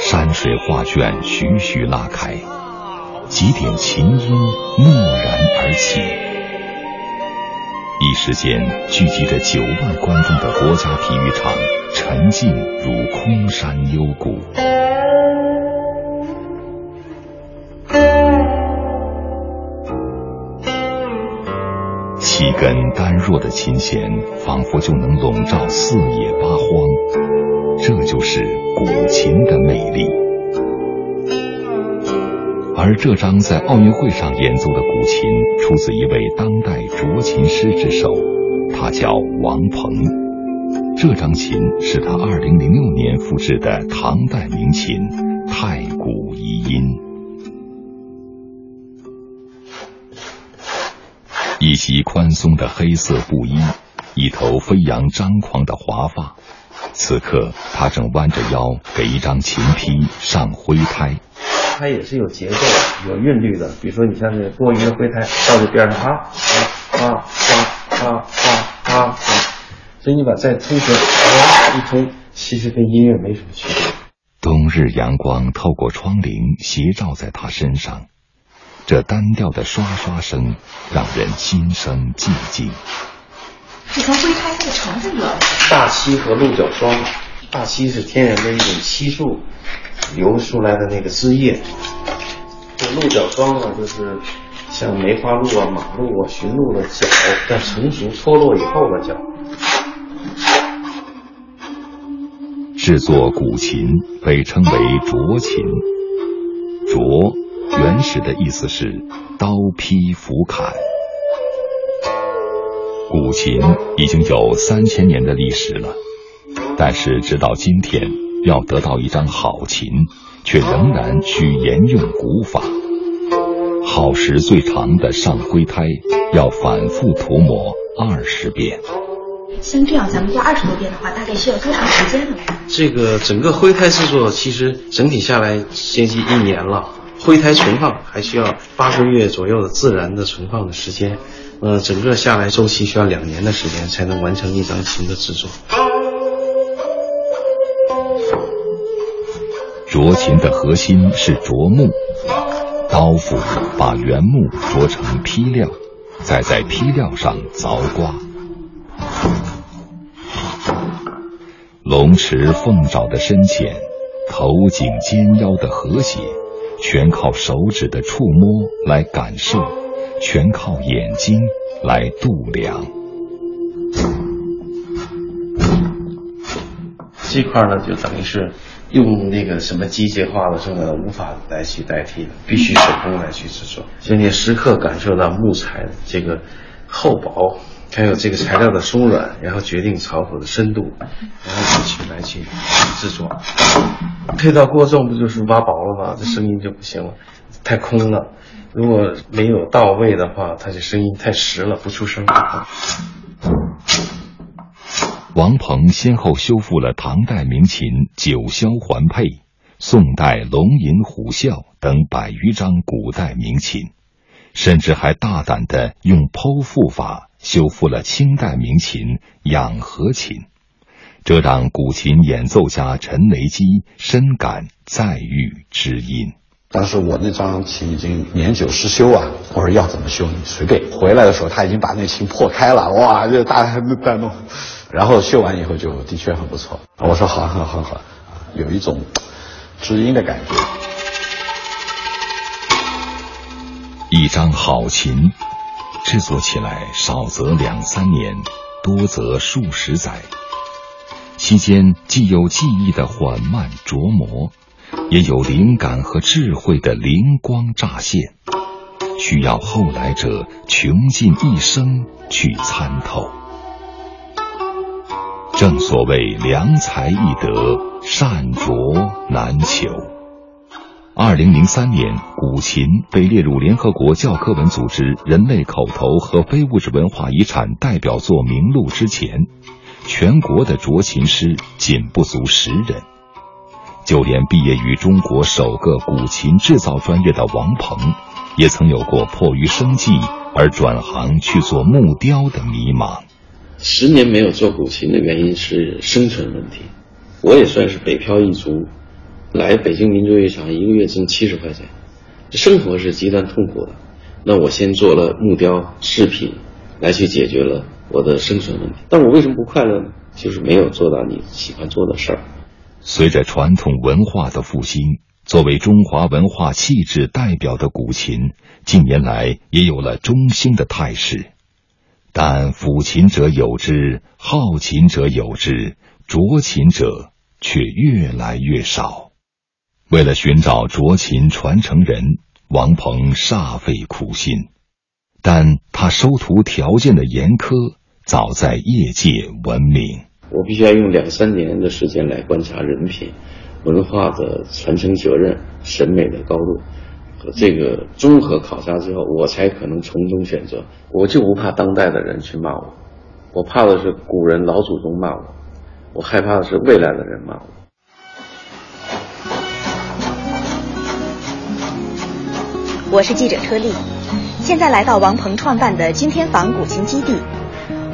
山水画卷徐徐拉开，几点琴音蓦然而起。一时间，聚集着九万观众的国家体育场沉静如空山幽谷。根单弱的琴弦，仿佛就能笼罩四野八荒。这就是古琴的魅力。而这张在奥运会上演奏的古琴，出自一位当代斫琴师之手，他叫王鹏。这张琴是他二零零六年复制的唐代名琴太古遗音。一袭宽松的黑色布衣，一头飞扬张狂的华发。此刻，他正弯着腰给一张琴坯上灰胎。它也是有节奏、有韵律的。比如说，你像这多余的灰胎到这边上，啊啊啊啊啊啊，所以你把再通声一通，其实跟音乐没什么区别。冬日阳光透过窗棂斜照在他身上，这单调的刷刷声让人心生寂静。这从灰胎它的成分有大漆和鹿角霜。大漆是天然的一种漆树流出来的那个汁液。这鹿角霜呢，就是像梅花鹿啊、马鹿啊、驯鹿的角，在成熟脱落以后的角。制作古琴被称为斫琴，斫原始的意思是刀劈斧砍。古琴已经有三千年的历史了，但是直到今天，要得到一张好琴，却仍然需沿用古法。耗时最长的上灰胎，要反复涂抹二十遍。像这样，咱们做二十多遍的话，大概需要多长时间呢？这个整个灰胎制作，其实整体下来接近一年了。灰胎存放还需要八个月左右的自然的存放的时间。呃，整个下来周期需要两年的时间才能完成一张琴的制作。斫琴的核心是斫木，刀斧把原木斫成坯料，再在坯料上凿刮。龙池凤爪的深浅，头颈肩腰的和谐，全靠手指的触摸来感受。全靠眼睛来度量。这块呢，就等于是用那个什么机械化的什么无法来去代替的，必须手工来去制作。所以你时刻感受到木材这个厚薄，还有这个材料的松软，然后决定槽口的深度，然后去来去制作。配到过重不就是挖薄了吗？这声音就不行了，太空了。如果没有到位的话，它的声音太实了，不出声。王鹏先后修复了唐代名琴九霄环佩、宋代龙吟虎啸等百余张古代名琴，甚至还大胆的用剖腹法修复了清代名琴养和琴，这让古琴演奏家陈雷基深感再遇知音。当时我那张琴已经年久失修啊，我说要怎么修你随便。回来的时候他已经把那琴破开了，哇，这大大弄，然后修完以后就的确很不错。我说好，好，好，好，有一种知音的感觉。一张好琴制作起来少则两三年，多则数十载，期间既有技艺的缓慢琢磨。也有灵感和智慧的灵光乍现，需要后来者穷尽一生去参透。正所谓良才易得，善拙难求。二零零三年，古琴被列入联合国教科文组织人类口头和非物质文化遗产代表作名录之前，全国的斫琴师仅不足十人。就连毕业于中国首个古琴制造专业的王鹏，也曾有过迫于生计而转行去做木雕的迷茫。十年没有做古琴的原因是生存问题，我也算是北漂一族，来北京民族乐场一个月挣七十块钱，生活是极端痛苦的。那我先做了木雕饰品，来去解决了我的生存问题。但我为什么不快乐呢？就是没有做到你喜欢做的事儿。随着传统文化的复兴，作为中华文化气质代表的古琴，近年来也有了中兴的态势。但抚琴者有之，好琴者有之，斫琴者却越来越少。为了寻找斫琴传承人。王鹏煞费苦心，但他收徒条件的严苛早在业界闻名。我必须要用两三年的时间来观察人品、文化的传承责任、审美的高度和这个综合考察之后，我才可能从中选择。我就不怕当代的人去骂我，我怕的是古人老祖宗骂我，我害怕的是未来的人骂我。我是记者车丽，现在来到王鹏创办的君天坊古琴基地。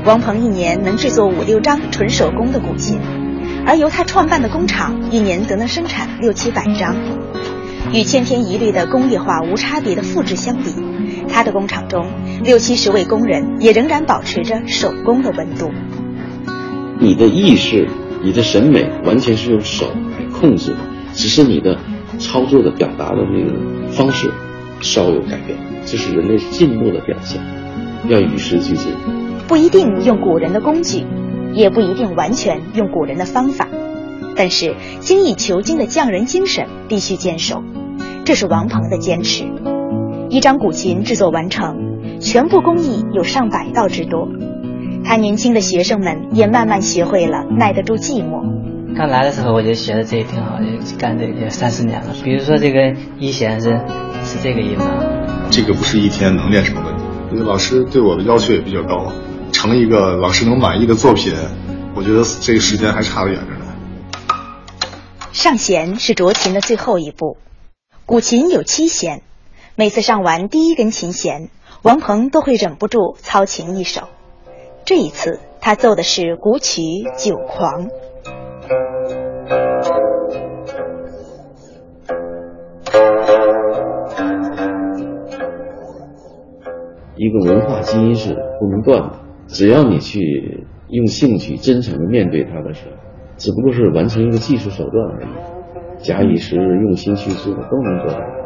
王鹏一年能制作五六张纯手工的古琴，而由他创办的工厂一年则能生产六七百张。与千篇一律的工业化无差别的复制相比，他的工厂中六七十位工人也仍然保持着手工的温度。你的意识、你的审美完全是用手来控制的，只是你的操作的表达的那个方式。稍有改变，这是人类进步的表现。要与时俱进，不一定用古人的工具，也不一定完全用古人的方法，但是精益求精的匠人精神必须坚守。这是王鹏的坚持。一张古琴制作完成，全部工艺有上百道之多。他年轻的学生们也慢慢学会了耐得住寂寞。刚来的时候我就觉得这也挺好的，干这个三四年了。比如说这个一弦是。是这个音吗？这个不是一天能练成的问题。这个老师对我的要求也比较高，成一个老师能满意的作品，我觉得这个时间还差得远着呢。上弦是斫琴的最后一步，古琴有七弦，每次上完第一根琴弦，王鹏都会忍不住操琴一首。这一次，他奏的是古曲《酒狂》。一个文化基因是不能断的，只要你去用兴趣真诚的面对它的时候，只不过是完成一个技术手段而已。假以时日，用心去做，都能做到。